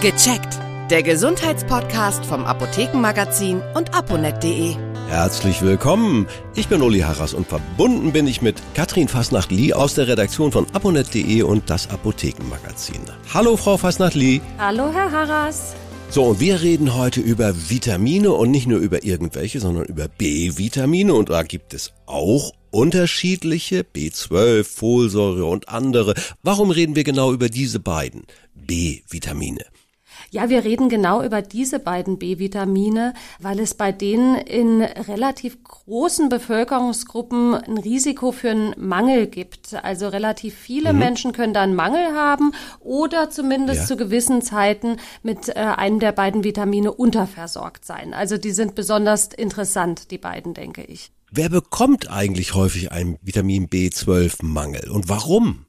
Gecheckt. Der Gesundheitspodcast vom Apothekenmagazin und aponet.de. Herzlich willkommen. Ich bin Uli Harras und verbunden bin ich mit Katrin Fasnacht-Lee aus der Redaktion von aponet.de und das Apothekenmagazin. Hallo, Frau Fasnacht-Lee. Hallo, Herr Harras. So, und wir reden heute über Vitamine und nicht nur über irgendwelche, sondern über B-Vitamine. Und da gibt es auch unterschiedliche, B12, Folsäure und andere. Warum reden wir genau über diese beiden B-Vitamine? Ja, wir reden genau über diese beiden B-Vitamine, weil es bei denen in relativ großen Bevölkerungsgruppen ein Risiko für einen Mangel gibt. Also relativ viele mhm. Menschen können da einen Mangel haben oder zumindest ja. zu gewissen Zeiten mit äh, einem der beiden Vitamine unterversorgt sein. Also die sind besonders interessant, die beiden, denke ich. Wer bekommt eigentlich häufig einen Vitamin B12-Mangel und warum?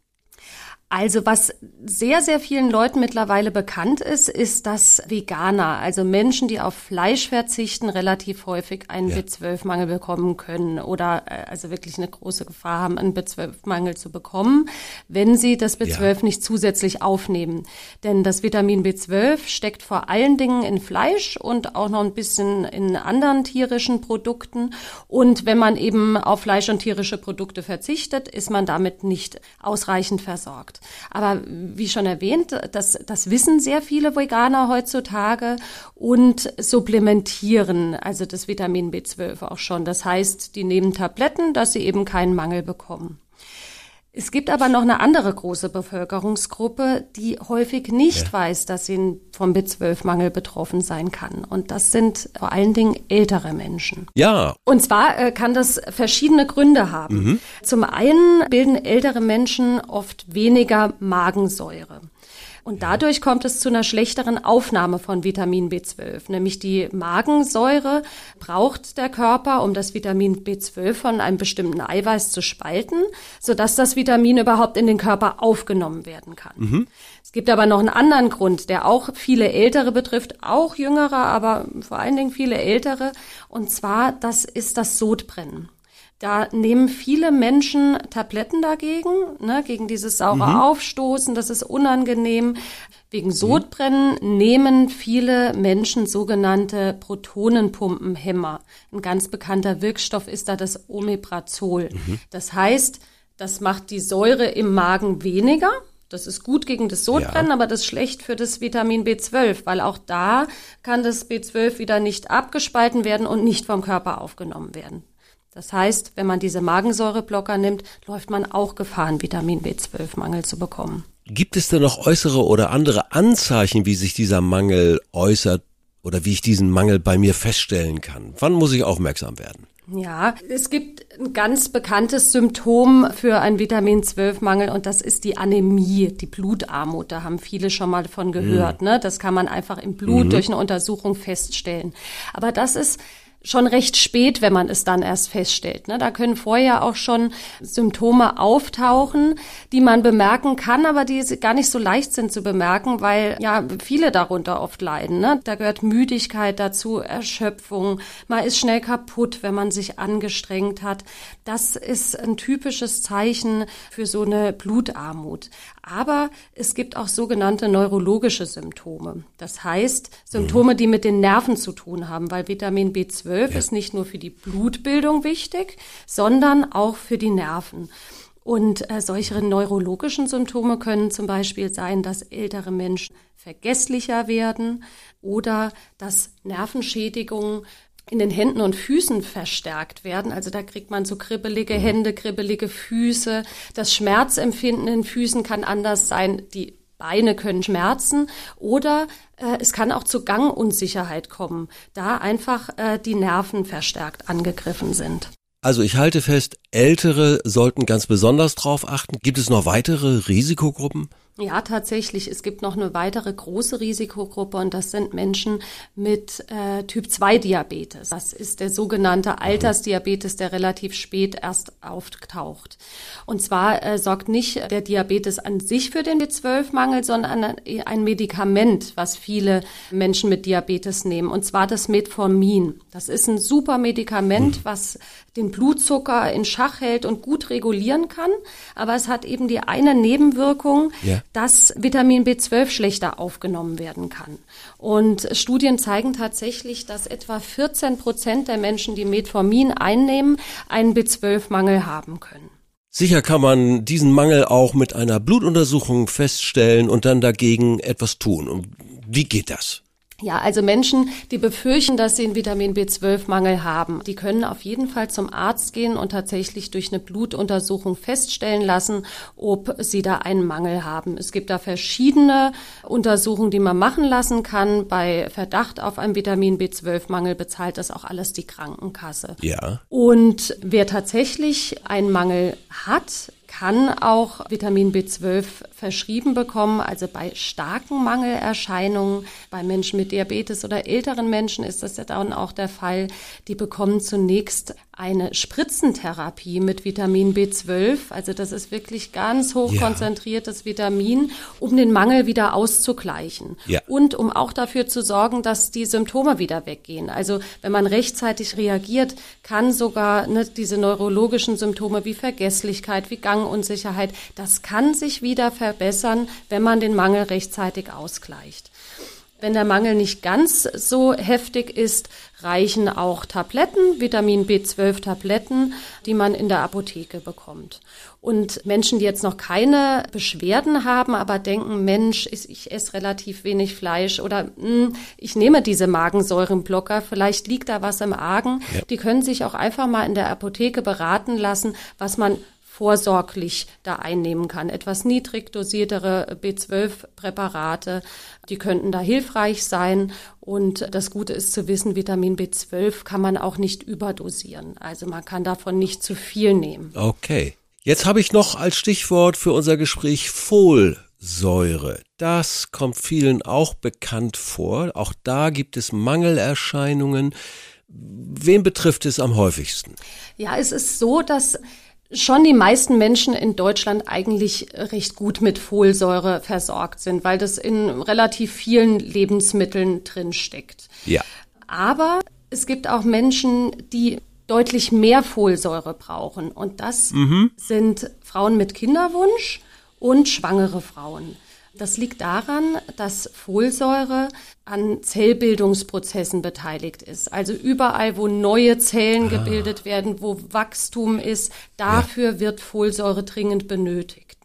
Also was sehr, sehr vielen Leuten mittlerweile bekannt ist, ist, dass Veganer, also Menschen, die auf Fleisch verzichten, relativ häufig einen ja. B12-Mangel bekommen können oder äh, also wirklich eine große Gefahr haben, einen B12-Mangel zu bekommen, wenn sie das B12 ja. nicht zusätzlich aufnehmen. Denn das Vitamin B12 steckt vor allen Dingen in Fleisch und auch noch ein bisschen in anderen tierischen Produkten. Und wenn man eben auf Fleisch und tierische Produkte verzichtet, ist man damit nicht ausreichend versorgt. Aber wie schon erwähnt, das, das wissen sehr viele Veganer heutzutage und supplementieren also das Vitamin B12 auch schon. Das heißt, die nehmen Tabletten, dass sie eben keinen Mangel bekommen. Es gibt aber noch eine andere große Bevölkerungsgruppe, die häufig nicht ja. weiß, dass sie vom B12-Mangel betroffen sein kann. Und das sind vor allen Dingen ältere Menschen. Ja. Und zwar äh, kann das verschiedene Gründe haben. Mhm. Zum einen bilden ältere Menschen oft weniger Magensäure. Und dadurch kommt es zu einer schlechteren Aufnahme von Vitamin B12. Nämlich die Magensäure braucht der Körper, um das Vitamin B12 von einem bestimmten Eiweiß zu spalten, sodass das Vitamin überhaupt in den Körper aufgenommen werden kann. Mhm. Es gibt aber noch einen anderen Grund, der auch viele Ältere betrifft, auch Jüngere, aber vor allen Dingen viele Ältere. Und zwar, das ist das Sodbrennen. Da nehmen viele Menschen Tabletten dagegen, ne, gegen dieses saure mhm. Aufstoßen, das ist unangenehm. Wegen Sodbrennen mhm. nehmen viele Menschen sogenannte Protonenpumpenhemmer. Ein ganz bekannter Wirkstoff ist da das Omeprazol. Mhm. Das heißt, das macht die Säure im Magen weniger. Das ist gut gegen das Sodbrennen, ja. aber das ist schlecht für das Vitamin B12, weil auch da kann das B12 wieder nicht abgespalten werden und nicht vom Körper aufgenommen werden. Das heißt, wenn man diese Magensäureblocker nimmt, läuft man auch Gefahr, einen Vitamin B12-Mangel zu bekommen. Gibt es denn noch äußere oder andere Anzeichen, wie sich dieser Mangel äußert oder wie ich diesen Mangel bei mir feststellen kann? Wann muss ich aufmerksam werden? Ja, es gibt ein ganz bekanntes Symptom für einen Vitamin 12 Mangel und das ist die Anämie, die Blutarmut. Da haben viele schon mal davon gehört. Mhm. Ne? Das kann man einfach im Blut mhm. durch eine Untersuchung feststellen. Aber das ist schon recht spät, wenn man es dann erst feststellt. Ne? Da können vorher auch schon Symptome auftauchen, die man bemerken kann, aber die gar nicht so leicht sind zu bemerken, weil ja viele darunter oft leiden. Ne? Da gehört Müdigkeit dazu, Erschöpfung, man ist schnell kaputt, wenn man sich angestrengt hat. Das ist ein typisches Zeichen für so eine Blutarmut. Aber es gibt auch sogenannte neurologische Symptome. Das heißt, Symptome, die mit den Nerven zu tun haben, weil Vitamin B12 ja. ist nicht nur für die Blutbildung wichtig, sondern auch für die Nerven. Und äh, solche neurologischen Symptome können zum Beispiel sein, dass ältere Menschen vergesslicher werden oder dass Nervenschädigungen in den Händen und Füßen verstärkt werden. Also da kriegt man so kribbelige mhm. Hände, kribbelige Füße. Das Schmerzempfinden in Füßen kann anders sein. Die Beine können schmerzen oder äh, es kann auch zu Gangunsicherheit kommen, da einfach äh, die Nerven verstärkt angegriffen sind. Also ich halte fest, Ältere sollten ganz besonders drauf achten. Gibt es noch weitere Risikogruppen? Ja, tatsächlich. Es gibt noch eine weitere große Risikogruppe und das sind Menschen mit äh, Typ-2-Diabetes. Das ist der sogenannte Altersdiabetes, der relativ spät erst auftaucht. Und zwar äh, sorgt nicht der Diabetes an sich für den B12-Mangel, sondern ein Medikament, was viele Menschen mit Diabetes nehmen, und zwar das Metformin. Das ist ein super Medikament, was den Blutzucker in Schach hält und gut regulieren kann. Aber es hat eben die eine Nebenwirkung, ja. dass Vitamin B12 schlechter aufgenommen werden kann. Und Studien zeigen tatsächlich, dass etwa 14 Prozent der Menschen, die Metformin einnehmen, einen B12-Mangel haben können. Sicher kann man diesen Mangel auch mit einer Blutuntersuchung feststellen und dann dagegen etwas tun. Wie geht das? Ja, also Menschen, die befürchten, dass sie einen Vitamin B12-Mangel haben, die können auf jeden Fall zum Arzt gehen und tatsächlich durch eine Blutuntersuchung feststellen lassen, ob sie da einen Mangel haben. Es gibt da verschiedene Untersuchungen, die man machen lassen kann. Bei Verdacht auf einen Vitamin B12-Mangel bezahlt das auch alles die Krankenkasse. Ja. Und wer tatsächlich einen Mangel hat, kann auch Vitamin B12 verschrieben bekommen. Also bei starken Mangelerscheinungen, bei Menschen mit Diabetes oder älteren Menschen ist das ja dann auch der Fall. Die bekommen zunächst eine Spritzentherapie mit Vitamin B12. Also das ist wirklich ganz hochkonzentriertes ja. Vitamin, um den Mangel wieder auszugleichen. Ja. Und um auch dafür zu sorgen, dass die Symptome wieder weggehen. Also wenn man rechtzeitig reagiert, kann sogar ne, diese neurologischen Symptome wie Vergesslichkeit, wie Gangunsicherheit, das kann sich wieder verbessern, wenn man den Mangel rechtzeitig ausgleicht. Wenn der Mangel nicht ganz so heftig ist, reichen auch Tabletten, Vitamin B12 Tabletten, die man in der Apotheke bekommt. Und Menschen, die jetzt noch keine Beschwerden haben, aber denken, Mensch, ich, esse relativ wenig Fleisch oder mh, hm, ich nehme diese Magensäurenblocker, vielleicht liegt da was im Argen, ja. die können sich auch einfach mal in der Apotheke beraten lassen, was man vorsorglich da einnehmen kann. Etwas niedrig dosiertere B12-Präparate, die könnten da hilfreich sein. Und das Gute ist zu wissen, Vitamin B12 kann man auch nicht überdosieren. Also man kann davon nicht zu viel nehmen. Okay. Jetzt habe ich noch als Stichwort für unser Gespräch Folsäure. Das kommt vielen auch bekannt vor. Auch da gibt es Mangelerscheinungen. Wen betrifft es am häufigsten? Ja, es ist so, dass schon die meisten Menschen in Deutschland eigentlich recht gut mit Folsäure versorgt sind, weil das in relativ vielen Lebensmitteln drin steckt. Ja. Aber es gibt auch Menschen, die deutlich mehr Folsäure brauchen. Und das mhm. sind Frauen mit Kinderwunsch und schwangere Frauen. Das liegt daran, dass Folsäure an Zellbildungsprozessen beteiligt ist. Also überall, wo neue Zellen ah. gebildet werden, wo Wachstum ist, dafür ja. wird Folsäure dringend benötigt.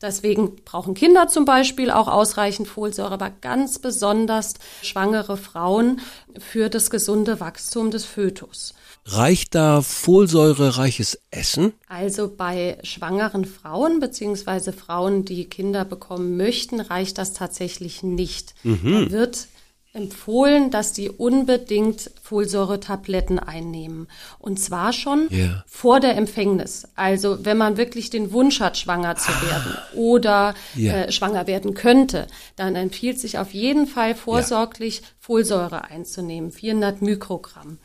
Deswegen brauchen Kinder zum Beispiel auch ausreichend Folsäure, aber ganz besonders schwangere Frauen für das gesunde Wachstum des Fötus. Reicht da folsäurereiches Essen? Also bei schwangeren Frauen beziehungsweise Frauen, die Kinder bekommen möchten, reicht das tatsächlich nicht. Mhm. Da wird empfohlen, dass die unbedingt Folsäure-Tabletten einnehmen. Und zwar schon yeah. vor der Empfängnis. Also wenn man wirklich den Wunsch hat, schwanger zu ah. werden oder yeah. äh, schwanger werden könnte, dann empfiehlt sich auf jeden Fall vorsorglich yeah. Folsäure einzunehmen, 400 Mikrogramm.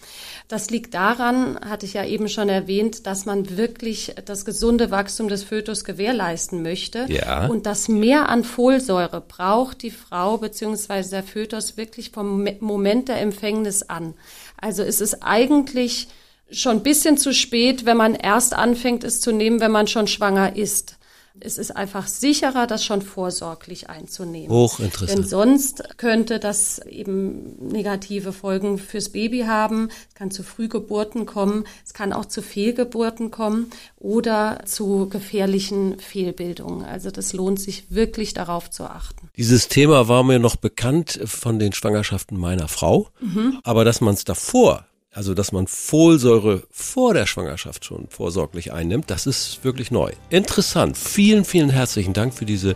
Das liegt daran, hatte ich ja eben schon erwähnt, dass man wirklich das gesunde Wachstum des Fötus gewährleisten möchte. Und das mehr an Folsäure braucht die Frau bzw. der Fötus wirklich vom Moment der Empfängnis an. Also es ist eigentlich schon ein bisschen zu spät, wenn man erst anfängt, es zu nehmen, wenn man schon schwanger ist. Es ist einfach sicherer, das schon vorsorglich einzunehmen. Hochinteressant. Denn sonst könnte das eben negative Folgen fürs Baby haben. Es kann zu Frühgeburten kommen. Es kann auch zu Fehlgeburten kommen oder zu gefährlichen Fehlbildungen. Also das lohnt sich wirklich darauf zu achten. Dieses Thema war mir noch bekannt von den Schwangerschaften meiner Frau. Mhm. Aber dass man es davor also, dass man Folsäure vor der Schwangerschaft schon vorsorglich einnimmt, das ist wirklich neu. Interessant. Vielen, vielen herzlichen Dank für diese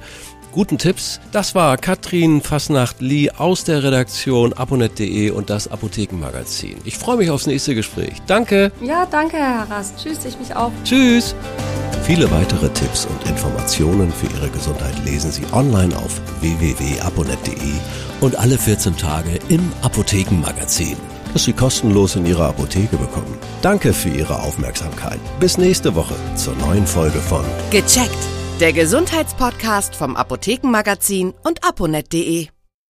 guten Tipps. Das war Katrin Fasnacht-Lee aus der Redaktion aponet.de und das Apothekenmagazin. Ich freue mich aufs nächste Gespräch. Danke. Ja, danke, Herr Rast. Tschüss, ich mich auch. Tschüss. Viele weitere Tipps und Informationen für Ihre Gesundheit lesen Sie online auf www.aponet.de und alle 14 Tage im Apothekenmagazin das Sie kostenlos in Ihrer Apotheke bekommen. Danke für Ihre Aufmerksamkeit. Bis nächste Woche zur neuen Folge von Gecheckt, der Gesundheitspodcast vom Apothekenmagazin und aponet.de.